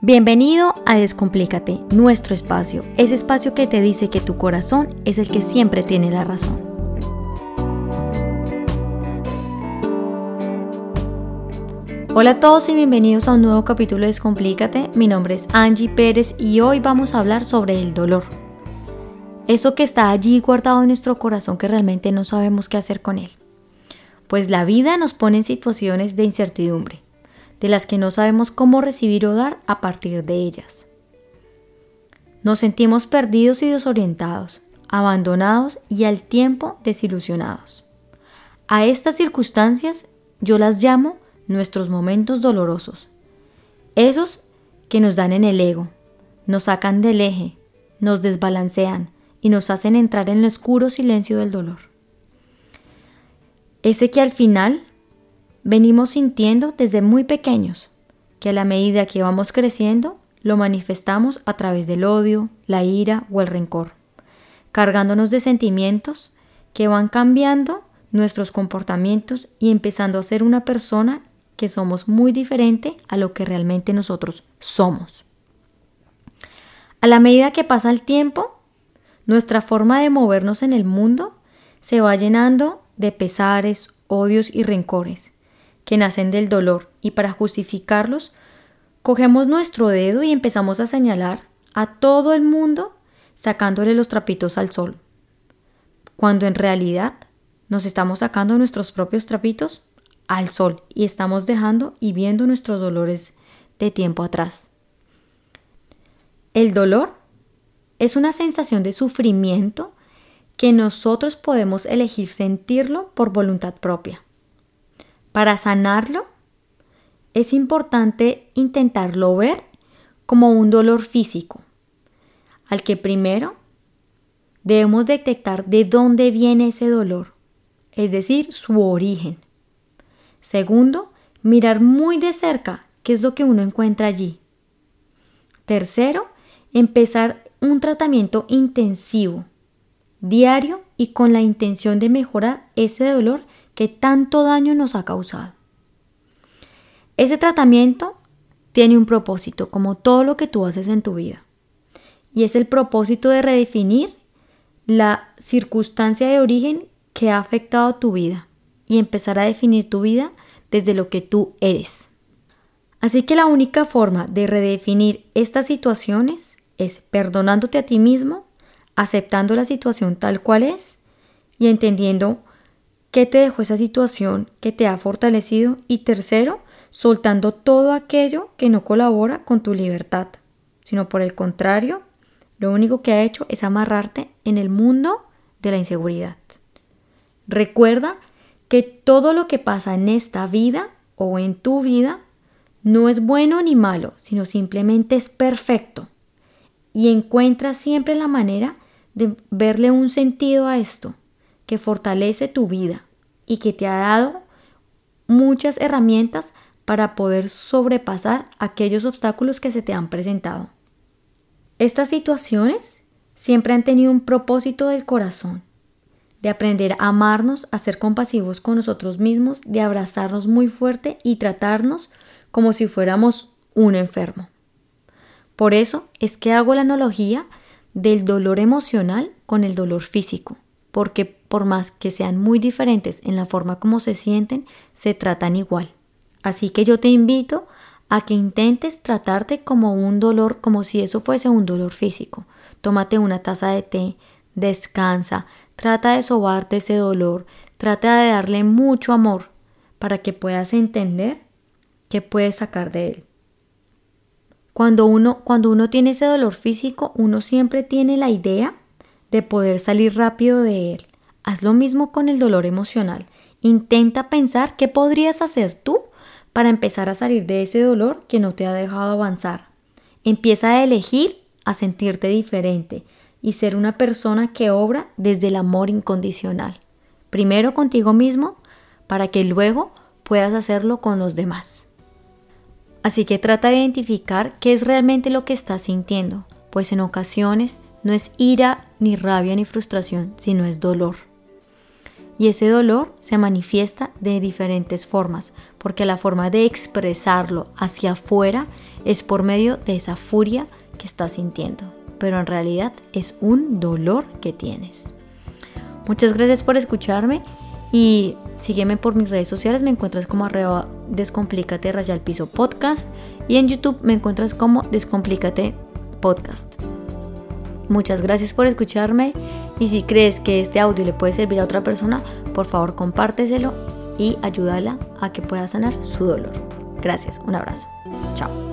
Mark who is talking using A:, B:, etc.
A: Bienvenido a Descomplícate, nuestro espacio, ese espacio que te dice que tu corazón es el que siempre tiene la razón. Hola a todos y bienvenidos a un nuevo capítulo de Descomplícate. Mi nombre es Angie Pérez y hoy vamos a hablar sobre el dolor. Eso que está allí guardado en nuestro corazón que realmente no sabemos qué hacer con él. Pues la vida nos pone en situaciones de incertidumbre de las que no sabemos cómo recibir o dar a partir de ellas. Nos sentimos perdidos y desorientados, abandonados y al tiempo desilusionados. A estas circunstancias yo las llamo nuestros momentos dolorosos, esos que nos dan en el ego, nos sacan del eje, nos desbalancean y nos hacen entrar en el oscuro silencio del dolor. Ese que al final venimos sintiendo desde muy pequeños, que a la medida que vamos creciendo, lo manifestamos a través del odio, la ira o el rencor, cargándonos de sentimientos que van cambiando nuestros comportamientos y empezando a ser una persona que somos muy diferente a lo que realmente nosotros somos. A la medida que pasa el tiempo, nuestra forma de movernos en el mundo se va llenando de pesares, odios y rencores, que nacen del dolor y para justificarlos, cogemos nuestro dedo y empezamos a señalar a todo el mundo sacándole los trapitos al sol, cuando en realidad nos estamos sacando nuestros propios trapitos al sol y estamos dejando y viendo nuestros dolores de tiempo atrás. El dolor es una sensación de sufrimiento que nosotros podemos elegir sentirlo por voluntad propia. Para sanarlo, es importante intentarlo ver como un dolor físico, al que primero debemos detectar de dónde viene ese dolor, es decir, su origen. Segundo, mirar muy de cerca qué es lo que uno encuentra allí. Tercero, empezar un tratamiento intensivo, diario y con la intención de mejorar ese dolor que tanto daño nos ha causado. Ese tratamiento tiene un propósito, como todo lo que tú haces en tu vida. Y es el propósito de redefinir la circunstancia de origen que ha afectado tu vida y empezar a definir tu vida desde lo que tú eres. Así que la única forma de redefinir estas situaciones es perdonándote a ti mismo, aceptando la situación tal cual es y entendiendo ¿Qué te dejó esa situación que te ha fortalecido? Y tercero, soltando todo aquello que no colabora con tu libertad, sino por el contrario, lo único que ha hecho es amarrarte en el mundo de la inseguridad. Recuerda que todo lo que pasa en esta vida o en tu vida no es bueno ni malo, sino simplemente es perfecto. Y encuentra siempre la manera de verle un sentido a esto que fortalece tu vida y que te ha dado muchas herramientas para poder sobrepasar aquellos obstáculos que se te han presentado. Estas situaciones siempre han tenido un propósito del corazón, de aprender a amarnos, a ser compasivos con nosotros mismos, de abrazarnos muy fuerte y tratarnos como si fuéramos un enfermo. Por eso es que hago la analogía del dolor emocional con el dolor físico porque por más que sean muy diferentes en la forma como se sienten, se tratan igual. Así que yo te invito a que intentes tratarte como un dolor, como si eso fuese un dolor físico. Tómate una taza de té, descansa, trata de sobarte ese dolor, trata de darle mucho amor para que puedas entender qué puedes sacar de él. Cuando uno, cuando uno tiene ese dolor físico, uno siempre tiene la idea de poder salir rápido de él. Haz lo mismo con el dolor emocional. Intenta pensar qué podrías hacer tú para empezar a salir de ese dolor que no te ha dejado avanzar. Empieza a elegir a sentirte diferente y ser una persona que obra desde el amor incondicional. Primero contigo mismo para que luego puedas hacerlo con los demás. Así que trata de identificar qué es realmente lo que estás sintiendo, pues en ocasiones no es ira, ni rabia, ni frustración, sino es dolor. Y ese dolor se manifiesta de diferentes formas, porque la forma de expresarlo hacia afuera es por medio de esa furia que estás sintiendo, pero en realidad es un dolor que tienes. Muchas gracias por escucharme y sígueme por mis redes sociales, me encuentras como arroba descomplícate raya piso podcast y en YouTube me encuentras como descomplícate podcast. Muchas gracias por escucharme y si crees que este audio le puede servir a otra persona, por favor compárteselo y ayúdala a que pueda sanar su dolor. Gracias, un abrazo. Chao.